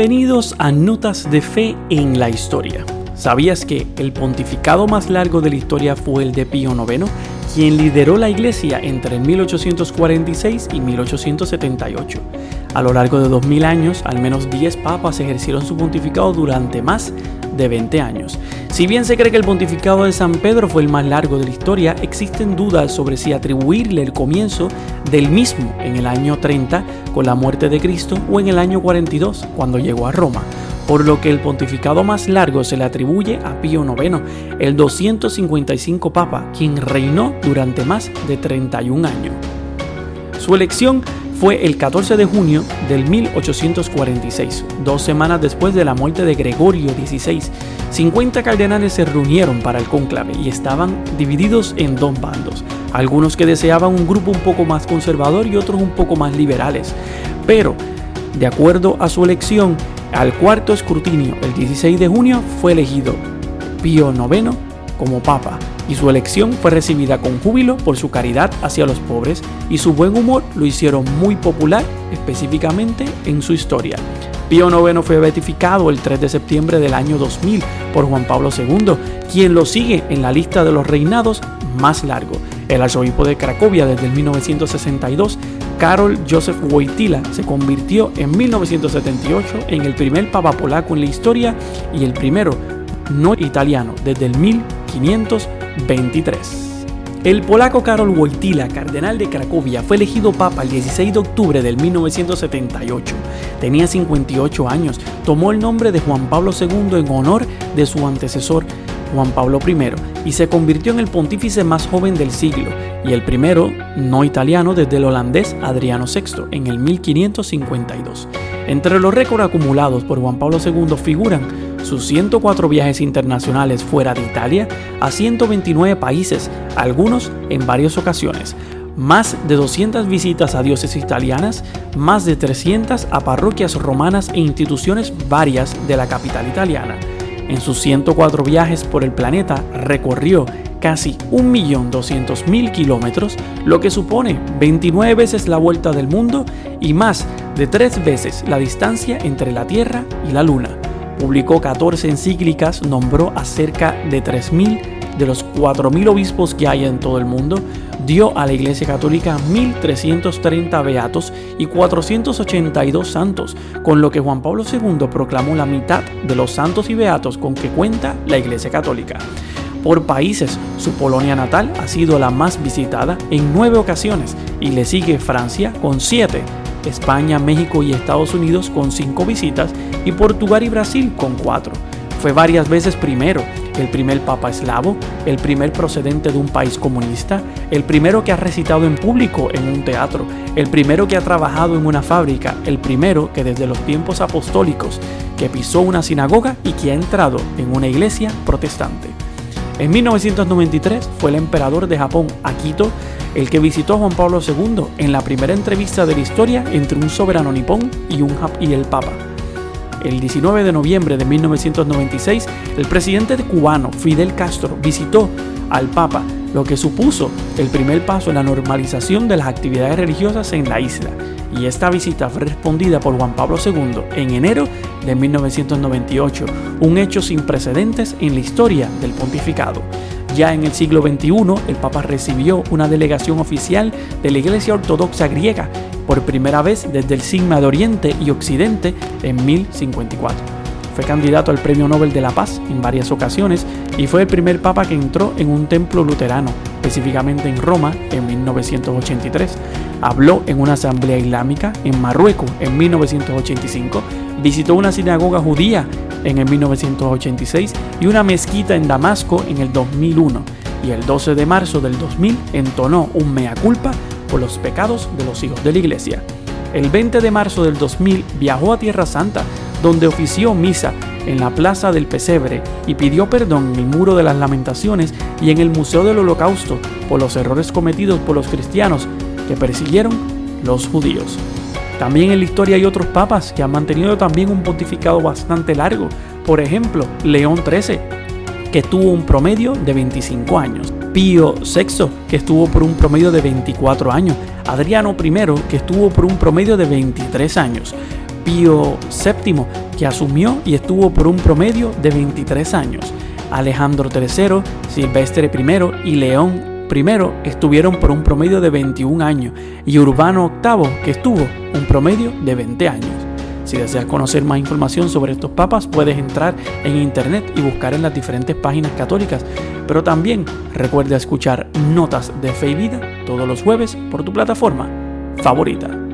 Bienvenidos a Notas de Fe en la Historia. ¿Sabías que el pontificado más largo de la historia fue el de Pío IX, quien lideró la iglesia entre 1846 y 1878? A lo largo de 2000 años, al menos 10 papas ejercieron su pontificado durante más de 20 años. Si bien se cree que el pontificado de San Pedro fue el más largo de la historia, existen dudas sobre si atribuirle el comienzo del mismo en el año 30 con la muerte de Cristo o en el año 42 cuando llegó a Roma por lo que el pontificado más largo se le atribuye a Pío IX, el 255 Papa, quien reinó durante más de 31 años. Su elección fue el 14 de junio del 1846, dos semanas después de la muerte de Gregorio XVI. 50 cardenales se reunieron para el cónclave y estaban divididos en dos bandos, algunos que deseaban un grupo un poco más conservador y otros un poco más liberales. Pero, de acuerdo a su elección, al cuarto escrutinio, el 16 de junio, fue elegido Pío IX como papa y su elección fue recibida con júbilo por su caridad hacia los pobres y su buen humor lo hicieron muy popular específicamente en su historia. Pío IX fue beatificado el 3 de septiembre del año 2000 por Juan Pablo II, quien lo sigue en la lista de los reinados más largo. El arzobispo de Cracovia desde el 1962 Karol Joseph Wojtyla se convirtió en 1978 en el primer papa polaco en la historia y el primero no italiano desde el 1523. El polaco Karol Wojtyla, cardenal de Cracovia, fue elegido papa el 16 de octubre del 1978. Tenía 58 años, tomó el nombre de Juan Pablo II en honor de su antecesor Juan Pablo I y se convirtió en el pontífice más joven del siglo y el primero no italiano desde el holandés Adriano VI en el 1552. Entre los récords acumulados por Juan Pablo II figuran sus 104 viajes internacionales fuera de Italia a 129 países, algunos en varias ocasiones, más de 200 visitas a diócesis italianas, más de 300 a parroquias romanas e instituciones varias de la capital italiana. En sus 104 viajes por el planeta recorrió casi 1.200.000 kilómetros, lo que supone 29 veces la vuelta del mundo y más de 3 veces la distancia entre la Tierra y la Luna. Publicó 14 encíclicas, nombró a cerca de 3.000 de los 4.000 obispos que hay en todo el mundo, dio a la Iglesia Católica 1.330 beatos y 482 santos, con lo que Juan Pablo II proclamó la mitad de los santos y beatos con que cuenta la Iglesia Católica. Por países, su Polonia natal ha sido la más visitada en nueve ocasiones y le sigue Francia con siete, España, México y Estados Unidos con cinco visitas y Portugal y Brasil con cuatro. Fue varias veces primero, el primer papa eslavo, el primer procedente de un país comunista, el primero que ha recitado en público en un teatro, el primero que ha trabajado en una fábrica, el primero que desde los tiempos apostólicos que pisó una sinagoga y que ha entrado en una iglesia protestante. En 1993 fue el emperador de Japón, Akito, el que visitó a Juan Pablo II en la primera entrevista de la historia entre un soberano nipón y, un, y el Papa. El 19 de noviembre de 1996, el presidente cubano Fidel Castro visitó al Papa, lo que supuso el primer paso en la normalización de las actividades religiosas en la isla. Y esta visita fue respondida por Juan Pablo II en enero de 1998, un hecho sin precedentes en la historia del pontificado. Ya en el siglo XXI, el Papa recibió una delegación oficial de la Iglesia Ortodoxa griega por primera vez desde el Sigma de Oriente y Occidente en 1054. Fue candidato al Premio Nobel de la Paz en varias ocasiones y fue el primer papa que entró en un templo luterano, específicamente en Roma en 1983. Habló en una asamblea islámica en Marruecos en 1985, visitó una sinagoga judía en el 1986 y una mezquita en Damasco en el 2001 y el 12 de marzo del 2000 entonó un mea culpa por los pecados de los hijos de la iglesia. El 20 de marzo del 2000 viajó a Tierra Santa, donde ofició misa en la Plaza del Pesebre y pidió perdón en el Muro de las Lamentaciones y en el Museo del Holocausto por los errores cometidos por los cristianos que persiguieron los judíos. También en la historia hay otros papas que han mantenido también un pontificado bastante largo. Por ejemplo, León XIII, que tuvo un promedio de 25 años. Pío VI, que estuvo por un promedio de 24 años. Adriano I, que estuvo por un promedio de 23 años. Pío VII, que asumió y estuvo por un promedio de 23 años. Alejandro III, Silvestre I y León I estuvieron por un promedio de 21 años y Urbano VIII, que estuvo un promedio de 20 años. Si deseas conocer más información sobre estos papas, puedes entrar en internet y buscar en las diferentes páginas católicas. Pero también recuerda escuchar Notas de Fe y Vida todos los jueves por tu plataforma favorita.